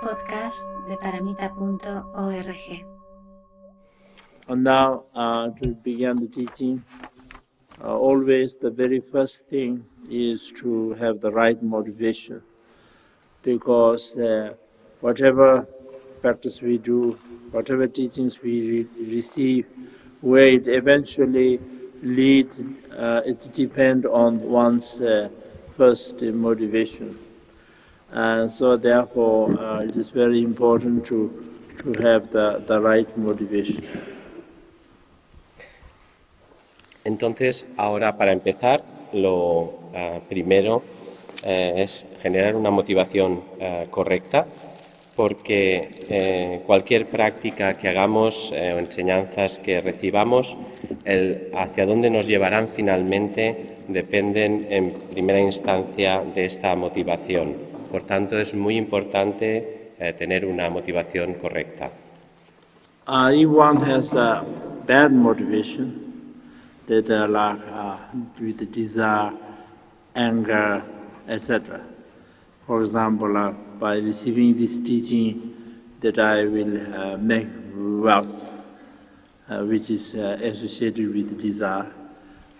podcast de paramita.org. And now, uh, to begin the teaching, uh, always the very first thing is to have the right motivation. Because uh, whatever practice we do, whatever teachings we re- receive, where it eventually leads, uh, it depends on one's uh, first motivation. And so, therefore, uh, it is very important to, to have the, right motivation. Entonces, ahora para empezar, lo ah, primero eh, es generar una motivación ah, correcta, porque cualquier práctica que hagamos o enseñanzas que recibamos, hacia dónde nos llevarán finalmente dependen en primera instancia de esta motivación. Por tanto, es muy importante eh, tener una motivación correcta. Uh, if one has a bad motivation, that uh, like uh, with desire, anger, etc. For example, uh, by receiving this teaching, that I will uh, make wealth, uh, which is uh, associated with desire,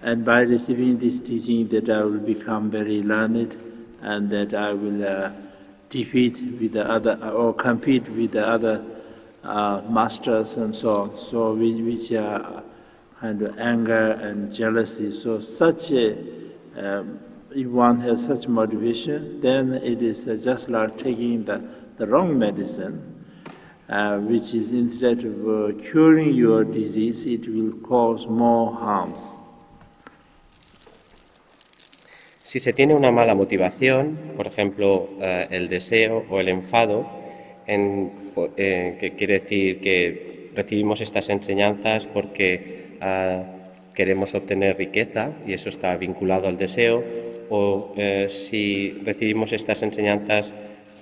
and by receiving this teaching, that I will become very learned, and that I will uh, defeat with the other uh, or compete with the other uh, masters and so on. So which, which are kind of anger and jealousy. So such a, um, if one has such motivation, then it is uh, just like taking the, the wrong medicine. Uh, which is instead of uh, curing your disease, it will cause more harms. Si se tiene una mala motivación, por ejemplo, eh, el deseo o el enfado, en- eh, que quiere decir que recibimos estas enseñanzas porque ah, queremos obtener riqueza y eso está vinculado al deseo, o eh, si recibimos estas enseñanzas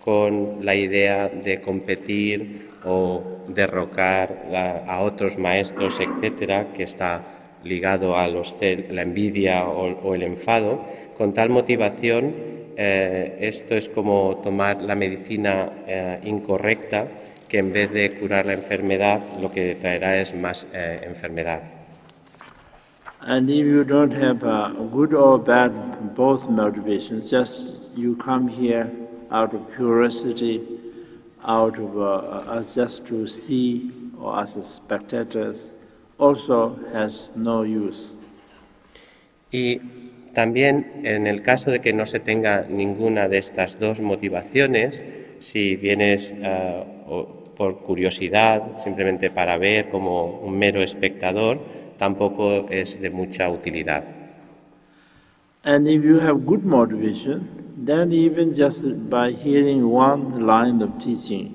con la idea de competir o derrocar la- a otros maestros, etcétera, que está ligado a los la envidia o, el enfado, con tal motivación, eh, esto es como tomar la medicina eh, incorrecta, que en vez de curar la enfermedad, lo que traerá es más eh, enfermedad. And if you don't have uh, good or bad both motivations, just you come here out of curiosity, out of uh, uh, just to see or as a spectators, also has no use. Y también en el caso de que no se tenga ninguna de estas dos motivaciones, si vienes eh, por curiosidad, simplemente para ver como un mero espectador, tampoco es de mucha utilidad. And if you have good motivation, then even just by hearing one line of teaching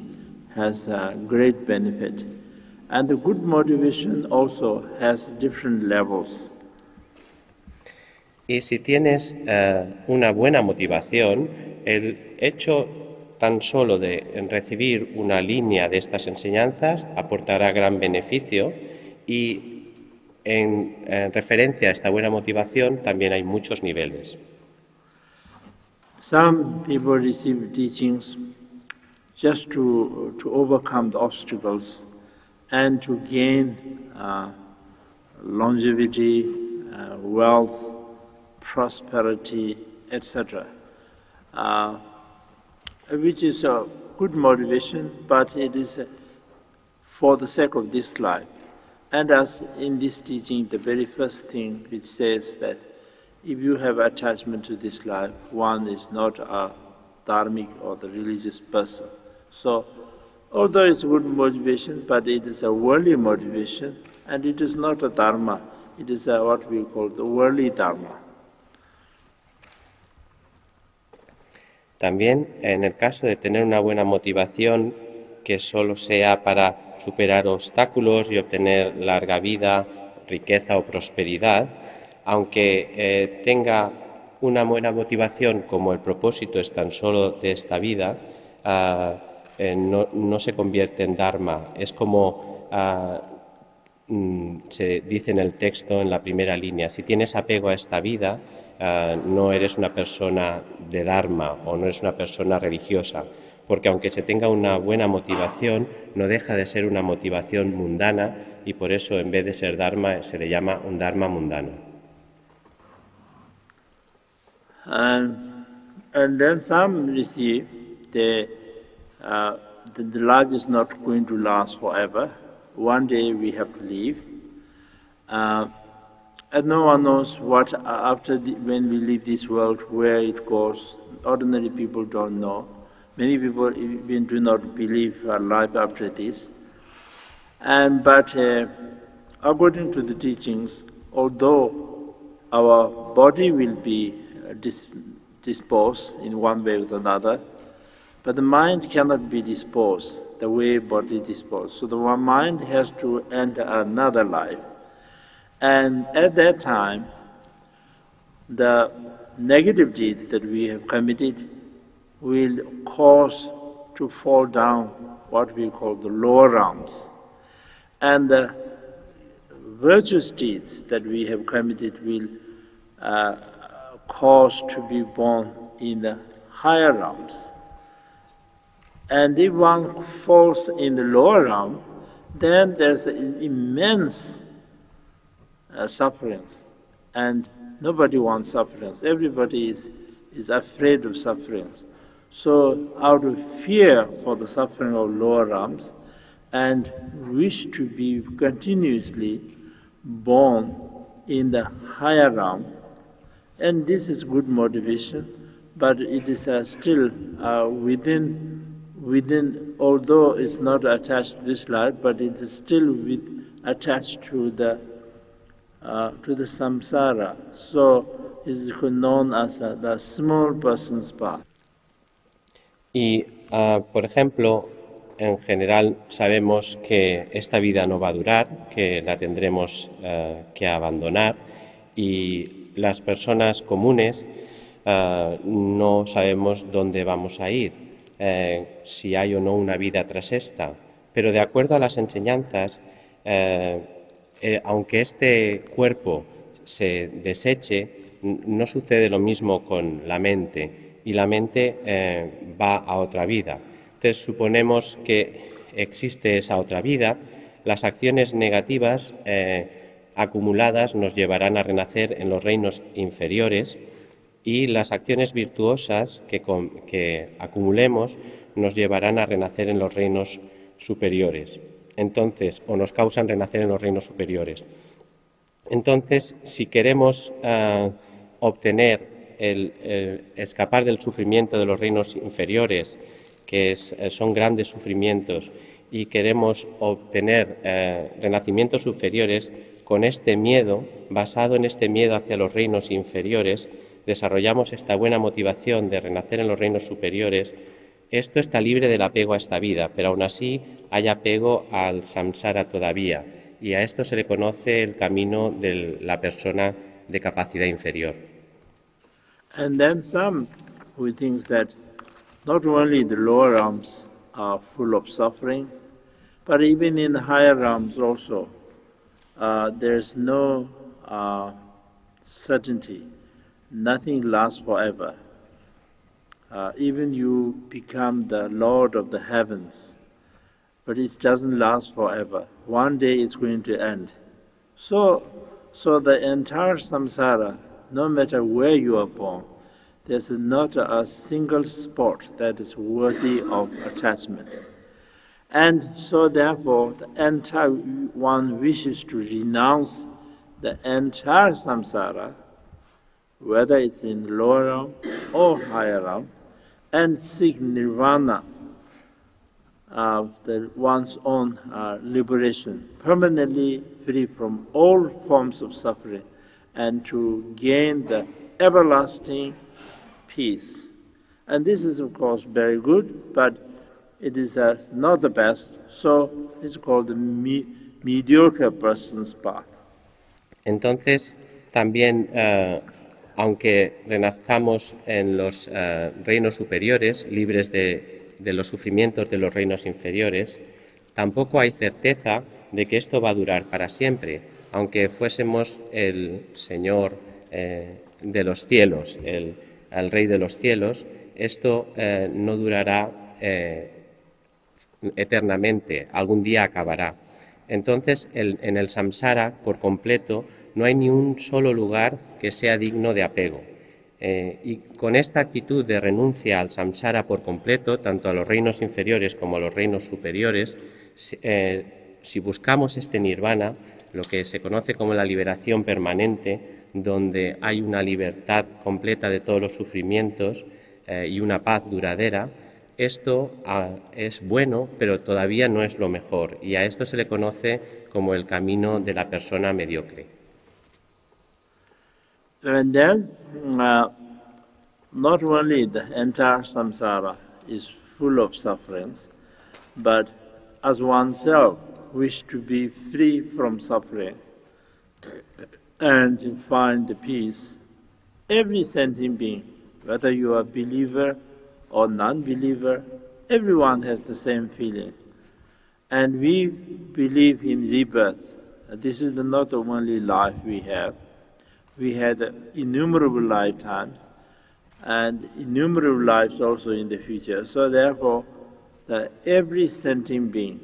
has a great benefit. And the good motivation also has different levels. Y si tienes eh, una buena motivación, el hecho tan solo de recibir una línea de estas enseñanzas aportará gran beneficio y en, eh, referencia a esta buena motivación también hay muchos niveles. Some people receive teachings just to, to overcome the obstacles and to gain uh, longevity, uh, wealth, prosperity, etc. Uh, which is a good motivation, but it is uh, for the sake of this life. And as in this teaching, the very first thing which says that if you have attachment to this life, one is not a dharmic or the religious person. So, although it's good motivation, but it is a worldly motivation, and it is not a dharma. It is a, what we call the worldly dharma. También en el caso de tener una buena motivación que solo sea para superar obstáculos y obtener larga vida, riqueza o prosperidad, aunque eh, tenga una buena motivación como el propósito es tan solo de esta vida, ah, eh, no, no se convierte en Dharma. Es como ah, mm, se dice en el texto, en la primera línea, si tienes apego a esta vida, ah, no eres una persona de Dharma o no eres una persona religiosa, porque aunque se tenga una buena motivación, no deja de ser una motivación mundana y por eso en vez de ser Dharma se le llama un Dharma mundano. Uh, the, the life is not going to last forever. One day we have to leave. Uh, and no one knows what uh, after the, when we leave this world, where it goes. Ordinary people don't know. Many people even do not believe a life after this. And but uh, according to the teachings, although our body will be uh, dis- disposed in one way or another, but the mind cannot be disposed the way body disposed. So the mind has to enter another life. And at that time, the negative deeds that we have committed will cause to fall down what we call the lower realms. And the virtuous deeds that we have committed will uh, cause to be born in the higher realms. And if one falls in the lower realm, then there's immense uh, sufferings. And nobody wants sufferings. Everybody is, is afraid of sufferings. So, out of fear for the suffering of lower realms and wish to be continuously born in the higher realm, and this is good motivation, but it is uh, still uh, within, within, although it's not attached to this life, but it is still with, attached to the, uh, to the samsara. So, it is known as uh, the small person's path. Y, uh, por ejemplo, en general sabemos que esta vida no va a durar, que la tendremos uh, que abandonar y las personas comunes uh, no sabemos dónde vamos a ir, eh, si hay o no una vida tras esta. Pero de acuerdo a las enseñanzas, eh, eh, aunque este cuerpo se deseche, no sucede lo mismo con la mente y la mente va a otra vida. Entonces suponemos que existe esa otra vida, las acciones negativas acumuladas nos llevarán a renacer en los reinos inferiores y las acciones virtuosas que, acumulemos nos llevarán a renacer en los reinos superiores. Entonces, o nos causan renacer en los reinos superiores. Entonces, si queremos uh, obtener el, escapar del sufrimiento de los reinos inferiores, que eh, son grandes sufrimientos, y queremos obtener eh, renacimientos superiores, con este miedo, basado en este miedo hacia los reinos inferiores, desarrollamos esta buena motivación de renacer en los reinos superiores, esto está libre del apego a esta vida, pero aún así hay apego al samsara todavía, y a esto se le conoce el camino de la persona de capacidad inferior. And then some who thinks that not only the lower realms are full of suffering, but even in the higher realms also, uh, there's no uh, certainty. Nothing lasts forever. Uh, even you become the Lord of the heavens, but it doesn't last forever. One day it's going to end. So, so the entire samsara no matter where you are born, there's not a single spot that is worthy of attachment. And so, therefore, the entire one wishes to renounce the entire samsara, whether it's in lower realm or higher realm, and seek nirvana, uh, the one's own uh, liberation, permanently free from all forms of suffering and to gain the everlasting peace. And this is, of course, very good, but it is uh, not the best, so it's called the me mediocre person's path. Entonces, también, uh, aunque renazcamos en los uh, reinos superiores, libres de, los sufrimientos de los reinos inferiores, tampoco hay certeza de que esto va a durar para siempre aunque fuésemos el Señor eh, de los cielos, el, el, Rey de los cielos, esto eh, no durará eh, eternamente, algún día acabará. Entonces, en el samsara por completo no hay ni un solo lugar que sea digno de apego. Eh, y con esta actitud de renuncia al samsara por completo, tanto a los reinos inferiores como a los reinos superiores, eh, si buscamos este nirvana, lo que se conoce como la liberación permanente, donde hay una libertad completa de todos los sufrimientos eh, y una paz duradera, esto ah, es bueno, pero todavía no es lo mejor, y a esto se le conoce como el camino de la persona mediocre. And then, uh, not only the entire samsara is full of sufferings, but as oneself wish to be free from suffering and find the peace, every sentient being, whether you are believer or non-believer, everyone has the same feeling. And we believe in rebirth. This is not the only life we have we had innumerable lifetimes and innumerable lives also in the future. So therefore, the, every sentient being,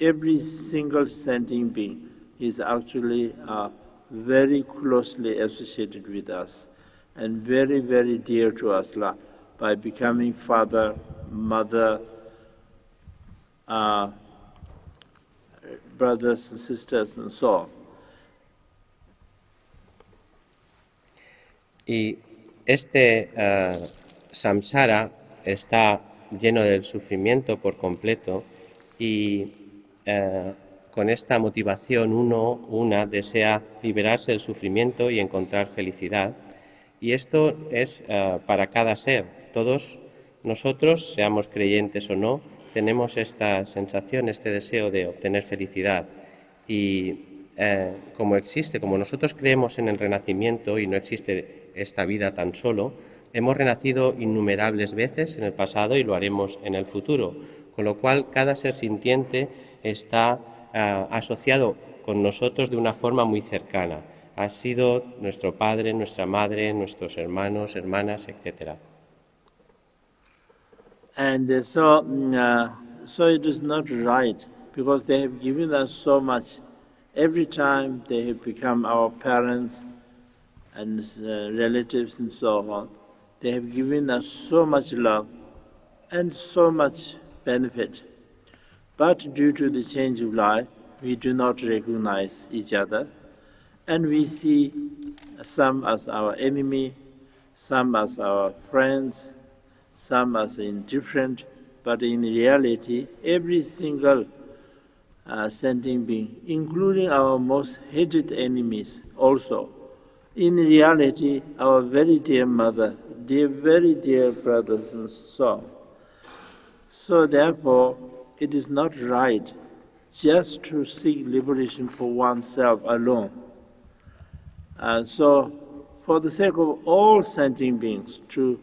every single sentient being is actually uh, very closely associated with us and very, very dear to us by becoming father, mother, uh, brothers and sisters and so on. Y este uh, samsara está lleno del sufrimiento por completo y uh, con esta motivación uno, una, desea liberarse del sufrimiento y encontrar felicidad. Y esto es uh, para cada ser. Todos nosotros, seamos creyentes o no, tenemos esta sensación, este deseo de obtener felicidad. Y como existe, como nosotros creemos en el renacimiento y no existe esta vida tan solo, hemos renacido innumerables veces en el pasado y lo haremos en el futuro, con lo cual cada ser sintiente está ah, asociado con nosotros de una forma muy cercana. Ha sido nuestro padre, nuestra madre, nuestros hermanos, hermanas, etc. And uh, so, mm, uh, so it is not right because they have given us so much. Every time they have become our parents, and uh, relatives and so on they have given us so much love and so much benefit. But due to the change of life we do not recognize each other and we see some as our enemy some as our friends some as indifferent but in reality every single uh, sentient being including our most hated enemies also. In reality, our very dear mother, dear, very dear brothers and so. So therefore, it is not right just to seek liberation for oneself alone. And so, for the sake of all sentient beings to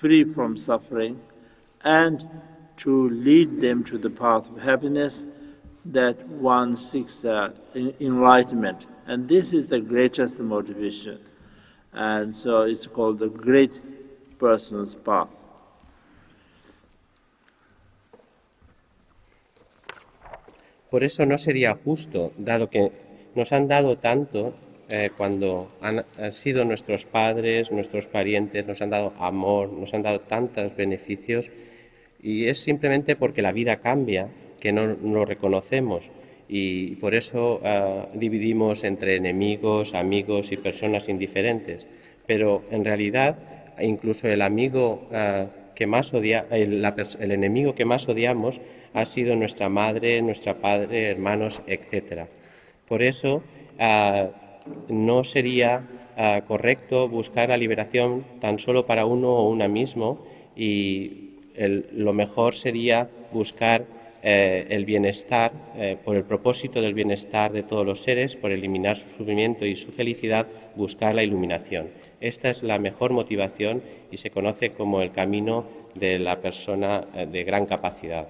free from suffering and to lead them to the path of happiness, that one seeks uh, enlightenment. And this is the greatest motivation. And so it's called the great person's path. Por eso no sería justo, dado que nos han dado tanto eh, cuando han, han, sido nuestros padres, nuestros parientes, nos han dado amor, nos han dado tantos beneficios, y es simplemente porque la vida cambia que no lo reconocemos y por eso uh, dividimos entre enemigos, amigos y personas indiferentes. Pero en realidad, incluso el amigo uh, que más odia, el, enemigo que más odiamos ha sido nuestra madre, nuestra padre, hermanos, etc. Por eso uh, no sería correcto buscar la liberación tan solo para uno o una mismo y lo mejor sería buscar eh, el bienestar, eh, por el propósito del bienestar de todos los seres, por eliminar su sufrimiento y su felicidad, buscar la iluminación. Esta es la mejor motivación y se conoce como el camino de la persona eh, de gran capacidad.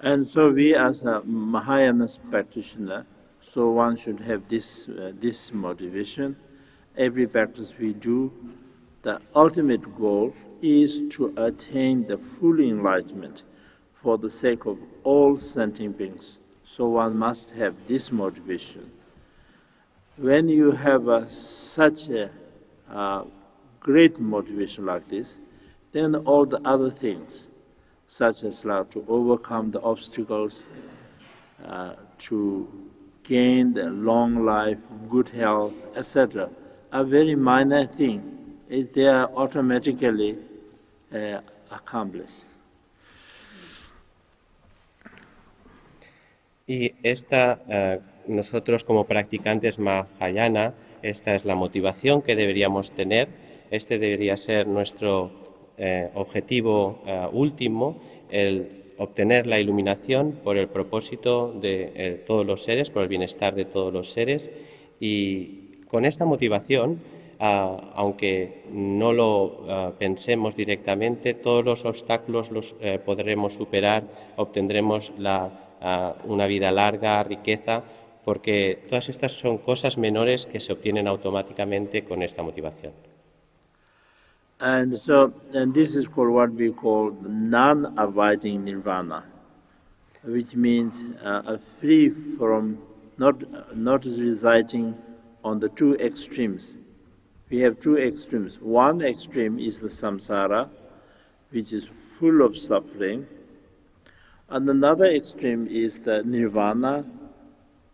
And so we as a Mahayana practitioner, so one should have this, uh, this motivation. Every practice we do, the ultimate goal is to attain the full enlightenment for the sake of all sentient beings. So one must have this motivation. When you have uh, such a great motivation like this, then all the other things, such as like to overcome the obstacles, uh, to gain the long life, good health, etc., are very minor things. They are uh. Y esta, eh, nosotros como practicantes Mahayana, esta es la motivación que deberíamos tener, este debería ser nuestro eh, objetivo eh, último, el obtener la iluminación por el propósito de todos los seres, por el bienestar de todos los seres. Y con esta motivación, ah, aunque no lo ah, pensemos directamente, todos los obstáculos los podremos superar, obtendremos la una vida larga, riqueza, porque todas estas son cosas menores que se obtienen automáticamente con esta motivación. And so, and this is called what we call non-abiding nirvana, which means uh, free from not not residing on the two extremes. We have two extremes. One extreme is the samsara, which is full of suffering, and another extreme is the nirvana,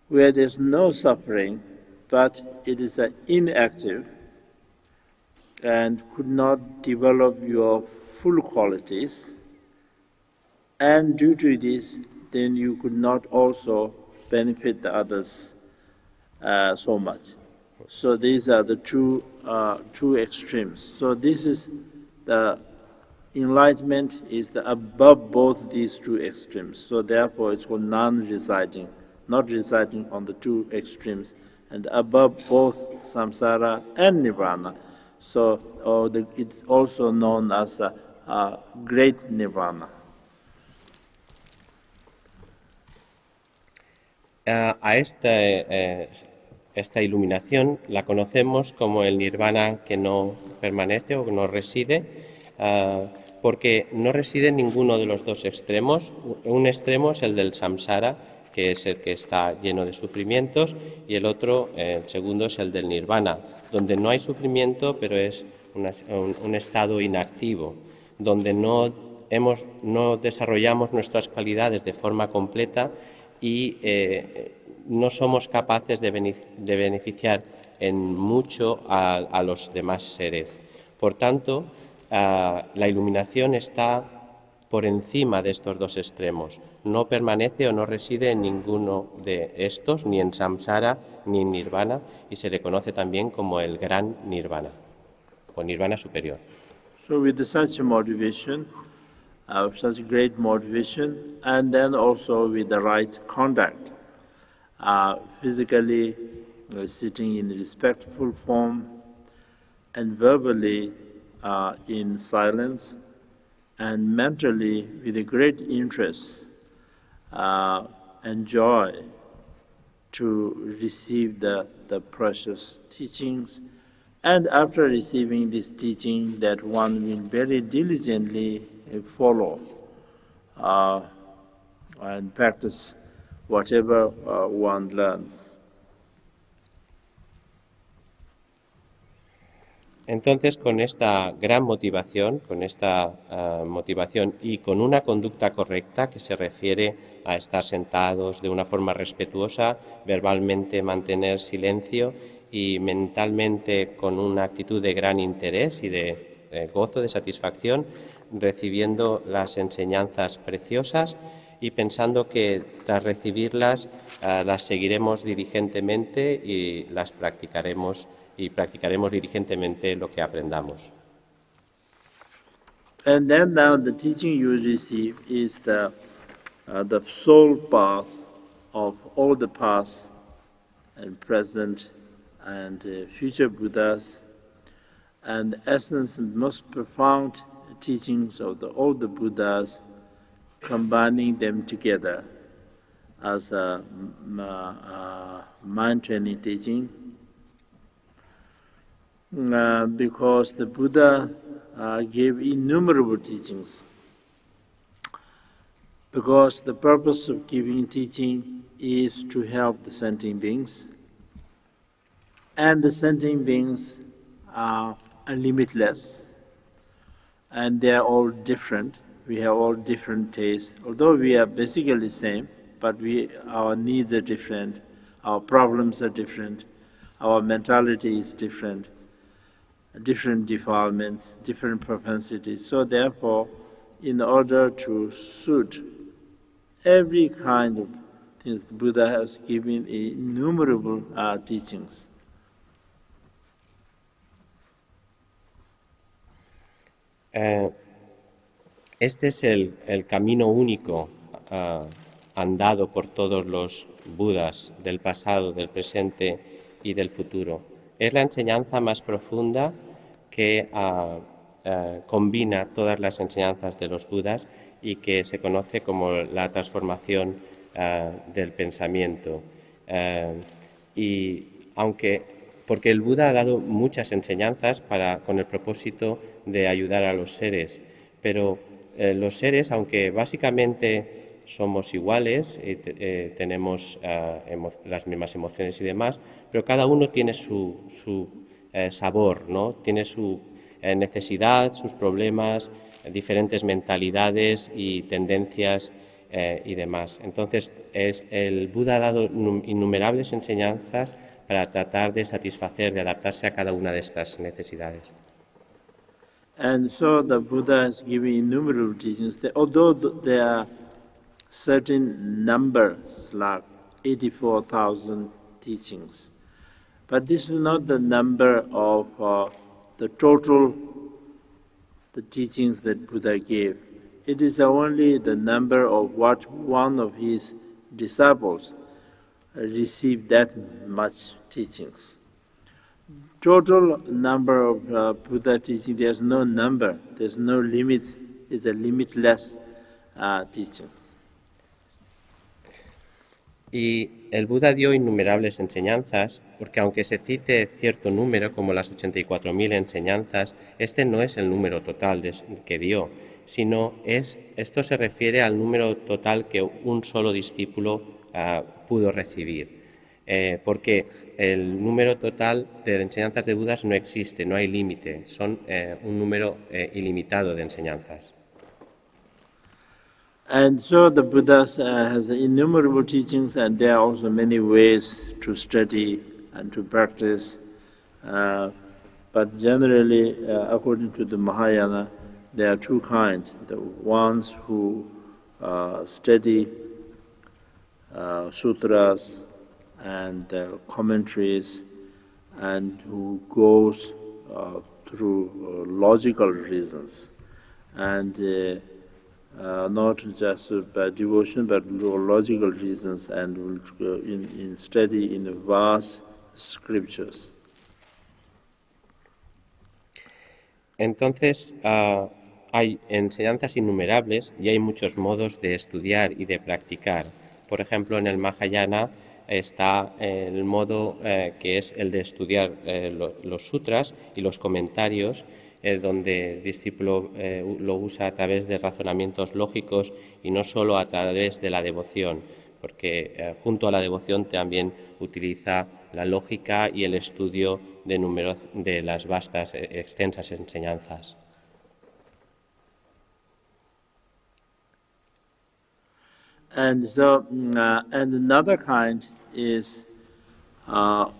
where there's no suffering, but it is inactive and could not develop your full qualities. And due to this, then you could not also benefit the others uh, so much. So these are the two uh, two extremes. So this is the enlightenment is the above both these two extremes. So therefore, it's called non-residing, not residing on the two extremes, and above both samsara and nirvana. So oh, the, it's also known as a, a great nirvana. Uh, a esta, eh, esta iluminación la conocemos como el nirvana que no permanece o no reside. Uh, porque no reside en ninguno de los dos extremos. Un extremo es el del samsara, que es el que está lleno de sufrimientos, y el otro, el segundo, es el del nirvana, donde no hay sufrimiento, pero es un, estado inactivo, donde no, hemos, no desarrollamos nuestras cualidades de forma completa y eh, no somos capaces de, beneficiar en mucho a los demás seres. Por tanto, Ah, la iluminación está por encima de estos dos extremos. No permanece o no reside en ninguno de estos, ni en samsara ni en nirvana, y se le conoce también como el gran nirvana o nirvana superior. So with such motivation, uh, such great motivation, and then also with the right conduct, uh, physically uh, sitting in respectful form, and verbally uh, in silence and mentally with a great interest uh, and joy to receive the, the precious teachings. And after receiving this teaching, that one will very diligently follow uh, and practice whatever uh. Entonces, con esta gran motivación, con esta ah, motivación y con una conducta correcta que se refiere a estar sentados de una forma respetuosa, verbalmente mantener silencio y mentalmente con una actitud de gran interés y de, gozo, de satisfacción, recibiendo las enseñanzas preciosas y pensando que tras recibirlas ah, las seguiremos diligentemente y las practicaremos y practicaremos diligentemente lo que aprendamos. And then now the teaching you receive is the, uh, soul path of all the past and present and uh, future Buddhas and essence most profound teachings of the, all the Buddhas, combining them together as a, a mind training teaching. Uh, because the Buddha uh, gave innumerable teachings. Because the purpose of giving teaching is to help the sentient beings, and the sentient beings are limitless, and they are all different. We have all different tastes. Although we are basically same but we our needs are different. Our problems are different. Our mentality is different. Different defilements different propensities. So therefore in order to suit every kind of things the buddha has given innumerable uh, teachings Eh, este es el, camino único uh, andado por todos los Budas del pasado, del presente y del futuro. Es la enseñanza más profunda que uh, uh, combina todas las enseñanzas de los Budas y que se conoce como la transformación del pensamiento. y aunque, porque el Buda ha dado muchas enseñanzas para, con el propósito de ayudar a los seres, pero eh, los seres, aunque básicamente somos iguales, y eh, tenemos eh, las mismas emociones y demás, pero cada uno tiene su, su sabor, ¿no? tiene su necesidad, sus problemas, diferentes mentalidades y tendencias y demás. Entonces, es, el Buda ha dado innumerables enseñanzas para tratar de satisfacer, de adaptarse a cada una de estas necesidades. And so the Buddha has given innumerable teachings. That although there are certain numbers, like 84,000 teachings, but this is not the number of uh, the total the teachings that Buddha gave. It is only the number of what one of his disciples received that much teachings. Total number of uh, Buddha teaching, there's no number, there's no limits, it's a limitless uh, teaching. Y el Buda dio innumerables enseñanzas, porque aunque se cite cierto número, como las 84.000 enseñanzas, este no es el número total de, que dio, sino es, esto se refiere al número total que un solo discípulo uh, pudo recibir. Eh, porque el número total de enseñanzas de Budas no existe, no hay límite, son eh, un número eh, ilimitado de enseñanzas. And so the Buddha uh, has innumerable teachings, and there are also many ways to study and to practice. Uh, but generally, uh, according to the Mahayana, there are two kinds the ones who study uh, sutras and uh, commentaries and who goes through logical reasons and uh, not just by devotion but logical reasons and will in, in study in vast scriptures. Entonces, uh, hay enseñanzas innumerables y hay muchos modos de estudiar y de practicar. Por ejemplo, en el Mahayana está el modo eh, que es el de estudiar eh, lo, los sutras y los comentarios eh, donde el discípulo eh, lo usa a través de razonamientos lógicos y no solo a través de la devoción, porque junto a la devoción también utiliza la lógica y el estudio de, números, de las vastas, extensas enseñanzas. and so mm, uh, and another kind is uh,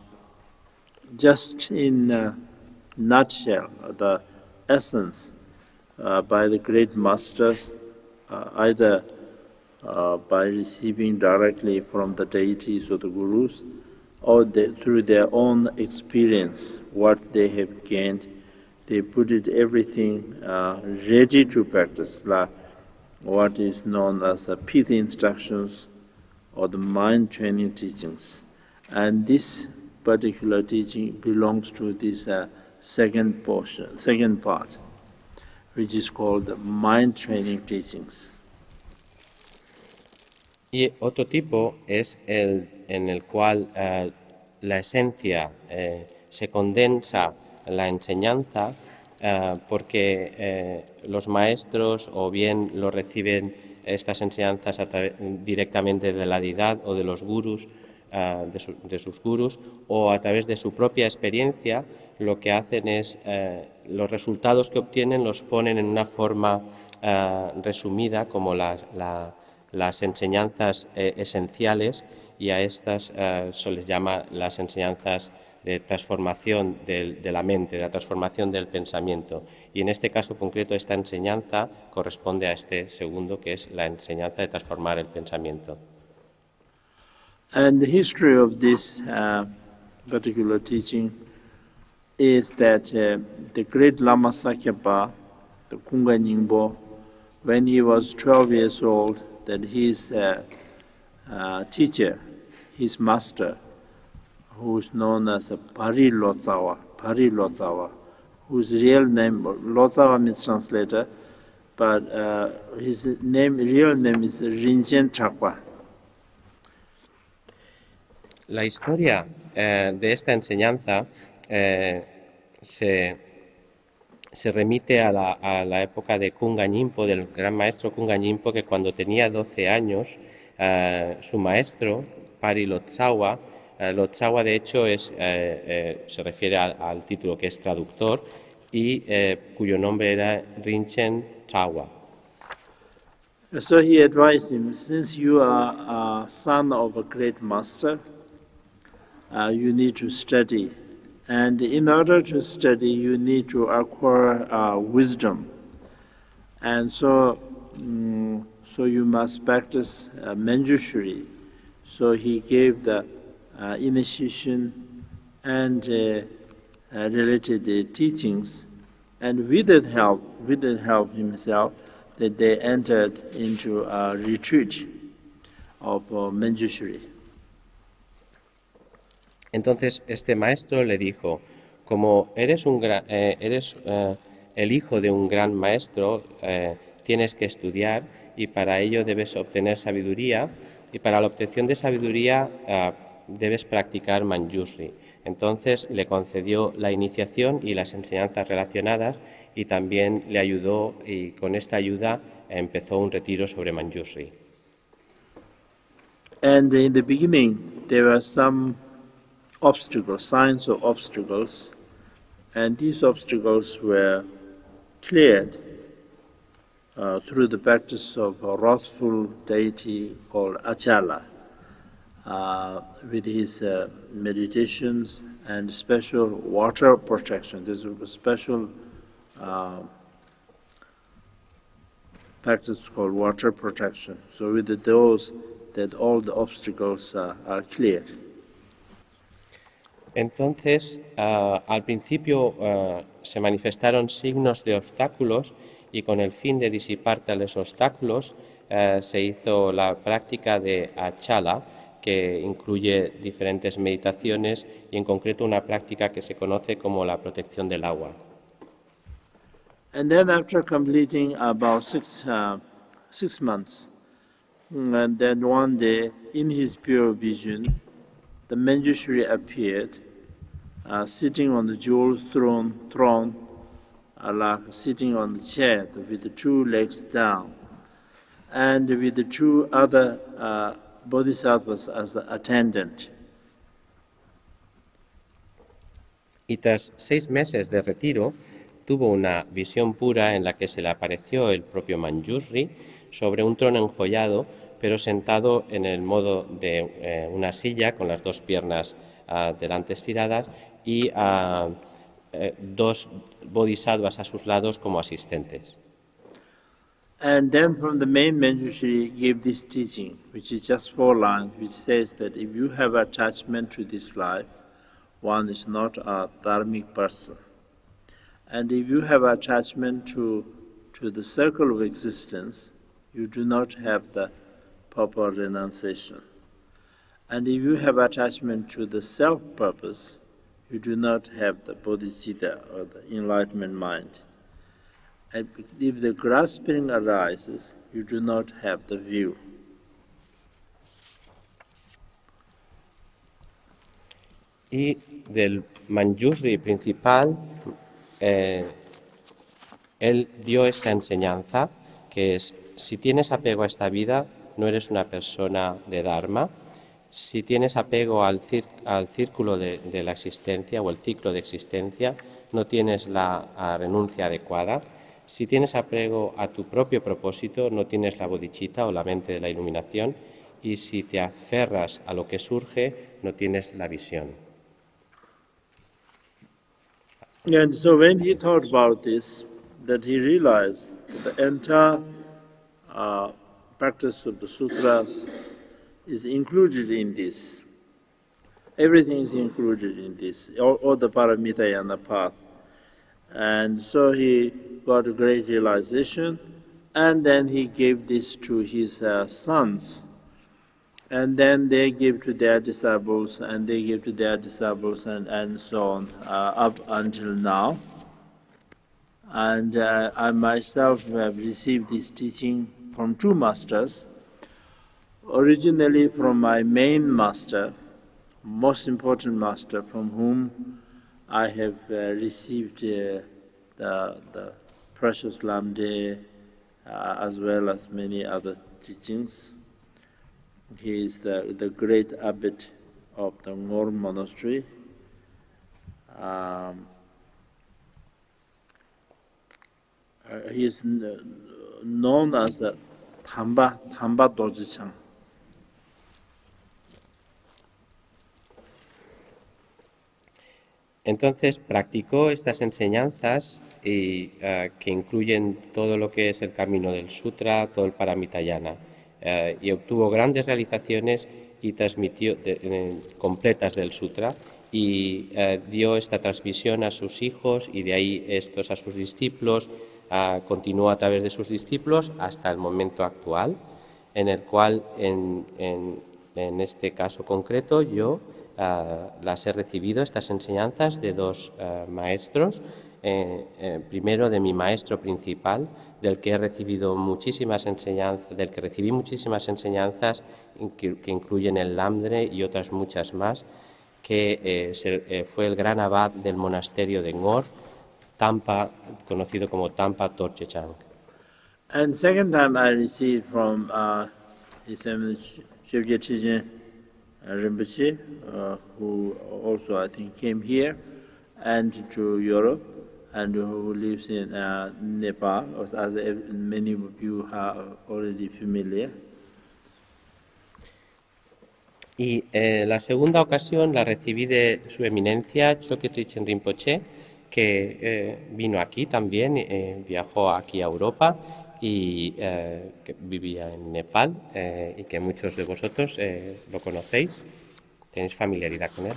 just in a nutshell the essence uh, by the great masters uh, either uh, by receiving directly from the deities or the gurus or they, through their own experience what they have gained they put it everything uh, ready to practice. Like what is known as the pithy instructions or the mind training teachings. And this particular teaching belongs to this uh, second portion, second part, which is called the mind training teachings. Y otro tipo es el en el cual uh, la esencia eh, se condensa la enseñanza eh, porque eh, los maestros o bien lo reciben estas enseñanzas directamente de la deidad o de los gurus, eh, de, sus gurus, o a través de su propia experiencia, lo que hacen es los resultados que obtienen los ponen en una forma resumida como las enseñanzas esenciales y a estas se les llama las enseñanzas de transformación de la mente, de la transformación del pensamiento. Y en este caso concreto, esta enseñanza corresponde a este segundo, que es la enseñanza de transformar el pensamiento. And the history of this uh, particular teaching is that uh, the great Lama Sakyapa, the Kunga Nyingbo, when he was 12 years old, that his uh, uh, teacher, his master, who's known as Pari Lotsawa, Pari Lotsawa, whose real name, Lotsawa means translator, but uh, his name, real name is Rinchen Chakwa. La historia eh, de esta enseñanza eh, se, se, remite a la, a la, época de Kunga Nyingpo, del gran maestro Kunga Nyingpo, que cuando tenía 12 años, eh, su maestro, Pari Lotsawa, Eh, de hecho, es, eh, eh, se refiere al, título que es traductor y eh, cuyo nombre era Rinchen. So he advised him, since you are a son of a great master, uh, you need to study. And in order to study, you need to acquire uh, wisdom. And so, um, so you must practice uh, Manjushri. So he gave the initiation and uh, uh, related teachings. And with that help, with that help himself, that they entered into a retreat of Manjushri. Entonces este maestro le dijo, como eres, un gran, eh, eres eh, el hijo de un gran maestro, eh, tienes que estudiar y para ello debes obtener sabiduría y para la obtención de sabiduría debes practicar Manjushri. Entonces le concedió la iniciación y las enseñanzas relacionadas y también le ayudó y con esta ayuda empezó un retiro sobre Manjushri. And in the beginning there were some obstacles, signs of obstacles, and these obstacles were cleared uh, through the practice of a wrathful deity called Achala. Uh, with his uh, meditations and special water protection. This is a special uh, practice called water protection. So with those, that all the obstacles uh, are cleared. Entonces, uh, al principio uh, se manifestaron signos de obstáculos y con el fin de disipar tales obstáculos uh, se hizo la práctica de achala, que incluye diferentes meditaciones y en concreto una práctica que se conoce como la protección del agua. And then after completing about six, uh, six months, mm, and then one day in his pure vision, the Manjushri appeared, uh, sitting on the jewel throne, throne uh, like sitting on the chair with the two legs down, and with the two other uh, bodhisattvas as attendant. Y tras seis meses de retiro, tuvo una visión pura en la que se le apareció el propio Manjushri sobre un trono enjollado, pero sentado en el modo de eh, una silla con las dos piernas uh, delante estiradas y uh, eh, dos bodhisattvas a sus lados como asistentes. And then from the main Manjushri gave this teaching, which is just four lines, which says that if you have attachment to this life, one is not a dharmic person. And if you have attachment to, to the circle of existence, you do not have the proper renunciation. And if you have attachment to the self purpose, you do not have the bodhicitta or the enlightenment mind. And if the grasping arises, you do not have the view. Y del Manjusri principal, eh, él dio esta enseñanza, que es, si tienes apego a esta vida, no eres una persona de Dharma. Si tienes apego al, al círculo de, de, la existencia o el ciclo de existencia, no tienes la renuncia adecuada. Si tienes apego a tu propio propósito, no tienes la bodichita o la mente de la iluminación. Y si te aferras a lo que surge, no tienes la visión. And so when he thought about this, that he realized that the entire uh, practice of the sutras is included in this. Everything is included in this, all, all the paramita and the path. And so he got a great realization, and then he gave this to his uh, sons. And then they give to their disciples, and they give to their disciples, and, and so on, uh, up until now. And uh, I myself have received this teaching from two masters. Originally, from my main master, most important master, from whom I have uh, received uh, the, the precious Lamde uh, as well as many other teachings. He is the, the great abbot of the Ngor monastery. Um, uh, he is known as a Tamba, Tamba Doji-chang. Entonces practicó estas enseñanzas y, uh, que incluyen todo lo que es el camino del sutra, todo el paramitayana, uh, y obtuvo grandes realizaciones y transmitió de, de, completas del sutra y uh, dio esta transmisión a sus hijos y de ahí estos a sus discípulos, continuó a través de sus discípulos hasta el momento actual, en el cual en, en, en este caso concreto yo las he recibido, estas enseñanzas, de dos maestros. Eh, eh, primero de mi maestro principal, del que he recibido muchísimas enseñanzas, del que recibí muchísimas enseñanzas que, que incluyen el Lamdre y otras muchas más, que eh, se, fue el gran abad del monasterio de Ngor, Tampa, conocido como Tampa Torche Chang. And second time I received from uh, His Eminence Shivya Rinpoche, uh, who also I think came here and to Europe and who lives in uh, Nepal, as many of you are already familiar. Y eh, la segunda ocasión la recibí de su eminencia Choke Trichen Rinpoche, que eh, vino aquí también, eh, viajó aquí a Europa y eh, que vivía en Nepal eh, y que muchos de vosotros eh, lo conocéis, tenéis familiaridad con él.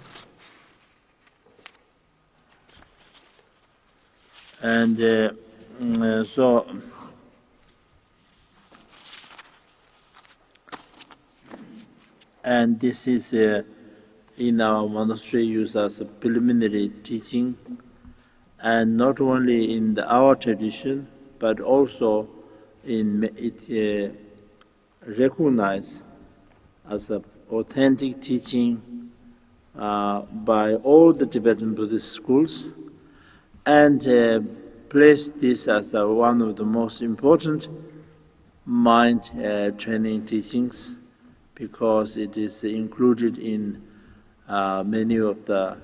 and uh, mm, uh, so and this is uh, in our monastery used as a preliminary teaching and not only in the, our tradition but also in it uh, recognized as an authentic teaching uh, by all the Tibetan Buddhist schools. And uh, place this as uh, one of the most important mind uh, training teachings because it is included in uh, many of the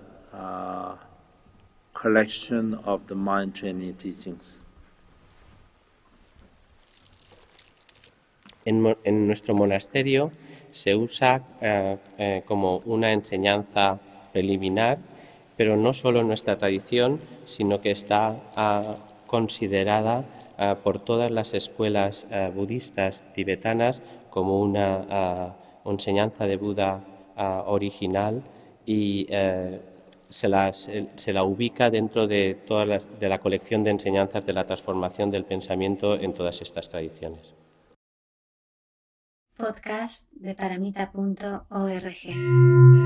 collection of the mind training teachings. En, en nuestro monasterio se usa eh, eh, como una enseñanza preliminar, pero no solo nuestra tradición, sino que está uh, considerada uh, por todas las escuelas uh, budistas tibetanas como una enseñanza de Buda original y se la, se, la, ubica dentro de, toda la, de la colección de enseñanzas de la transformación del pensamiento en todas estas tradiciones podcast de paramita.org.